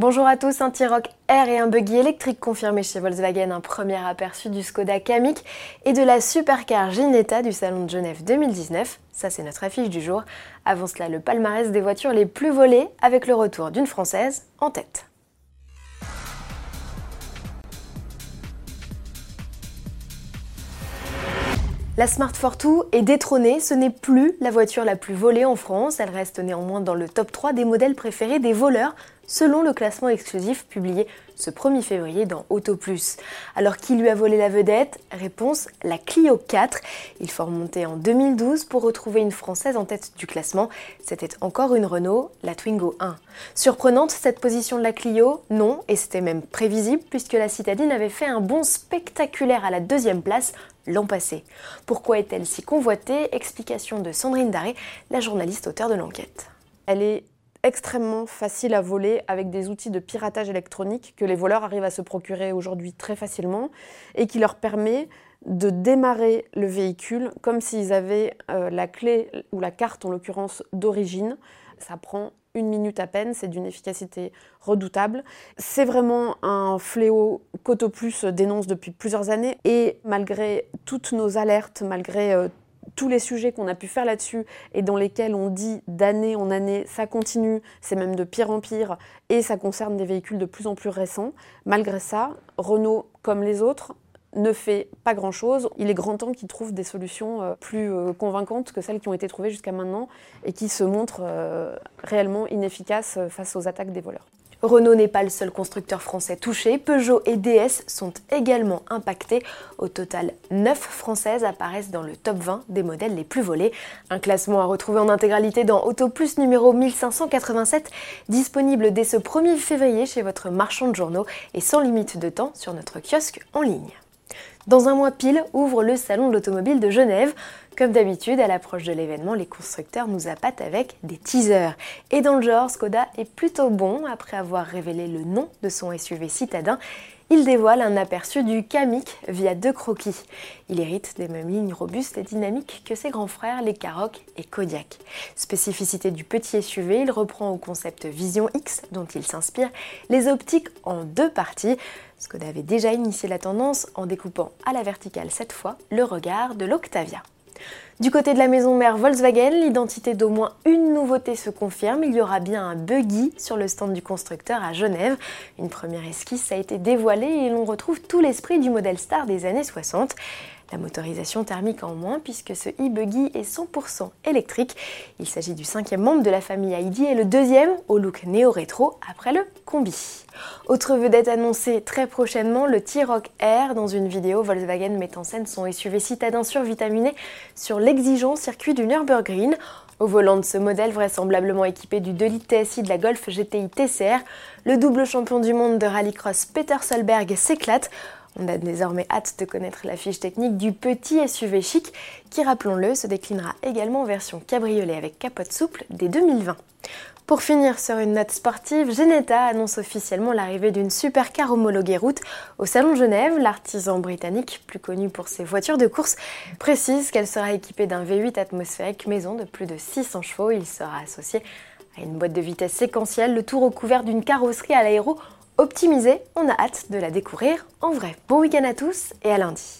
Bonjour à tous, un T-Roc R et un buggy électrique confirmé chez Volkswagen, un premier aperçu du Skoda Kamiq et de la supercar Ginetta du Salon de Genève 2019. Ça c'est notre affiche du jour. Avant cela, le palmarès des voitures les plus volées avec le retour d'une Française en tête. La Smart Fortwo est détrônée, ce n'est plus la voiture la plus volée en France, elle reste néanmoins dans le top 3 des modèles préférés des voleurs selon le classement exclusif publié ce 1er février dans Auto Plus. Alors qui lui a volé la vedette? Réponse la Clio 4. Il faut remonter en 2012 pour retrouver une française en tête du classement. C'était encore une Renault, la Twingo 1. Surprenante cette position de la Clio? Non, et c'était même prévisible puisque la citadine avait fait un bond spectaculaire à la deuxième place l'an passé. Pourquoi est-elle si convoitée? Explication de Sandrine Daré, la journaliste auteur de l'enquête. Elle est extrêmement facile à voler avec des outils de piratage électronique que les voleurs arrivent à se procurer aujourd'hui très facilement et qui leur permet de démarrer le véhicule comme s'ils avaient euh, la clé ou la carte en l'occurrence d'origine. Ça prend une minute à peine, c'est d'une efficacité redoutable. C'est vraiment un fléau qu'Autoplus dénonce depuis plusieurs années et malgré toutes nos alertes, malgré euh, tous les sujets qu'on a pu faire là-dessus et dans lesquels on dit d'année en année, ça continue, c'est même de pire en pire, et ça concerne des véhicules de plus en plus récents. Malgré ça, Renault, comme les autres, ne fait pas grand-chose. Il est grand temps qu'il trouve des solutions euh, plus euh, convaincantes que celles qui ont été trouvées jusqu'à maintenant et qui se montrent euh, réellement inefficaces face aux attaques des voleurs. Renault n'est pas le seul constructeur français touché, Peugeot et DS sont également impactés. Au total, 9 françaises apparaissent dans le top 20 des modèles les plus volés. Un classement à retrouver en intégralité dans Auto Plus numéro 1587, disponible dès ce 1er février chez votre marchand de journaux et sans limite de temps sur notre kiosque en ligne. Dans un mois pile ouvre le Salon de l'automobile de Genève. Comme d'habitude, à l'approche de l'événement, les constructeurs nous appâtent avec des teasers. Et dans le genre, Skoda est plutôt bon après avoir révélé le nom de son SUV citadin il dévoile un aperçu du Kamiq via deux croquis. Il hérite des mêmes lignes robustes et dynamiques que ses grands frères, les Karoq et Kodiak. Spécificité du petit SUV, il reprend au concept Vision X, dont il s'inspire, les optiques en deux parties. Skoda avait déjà initié la tendance en découpant à la verticale cette fois le regard de l'Octavia. Du côté de la maison mère Volkswagen, l'identité d'au moins une nouveauté se confirme. Il y aura bien un buggy sur le stand du constructeur à Genève. Une première esquisse a été dévoilée et l'on retrouve tout l'esprit du modèle star des années 60. La motorisation thermique en moins puisque ce e-buggy est 100% électrique. Il s'agit du cinquième membre de la famille ID et le deuxième au look néo-rétro après le combi. Autre vedette annoncée très prochainement, le T-Roc R. Dans une vidéo, Volkswagen met en scène son SUV citadin survitaminé sur l'exigeant circuit du Nürburgring. Au volant de ce modèle, vraisemblablement équipé du 2 litres TSI de la Golf GTI TCR, le double champion du monde de rallycross Peter Solberg s'éclate on a désormais hâte de connaître la fiche technique du petit SUV chic qui, rappelons-le, se déclinera également en version cabriolet avec capote souple dès 2020. Pour finir sur une note sportive, Genetta annonce officiellement l'arrivée d'une supercar homologuée route au Salon Genève. L'artisan britannique, plus connu pour ses voitures de course, précise qu'elle sera équipée d'un V8 atmosphérique maison de plus de 600 chevaux. Il sera associé à une boîte de vitesse séquentielle, le tout recouvert d'une carrosserie à l'aéro optimisée. On a hâte de la découvrir en vrai. Bon week-end à tous et à lundi.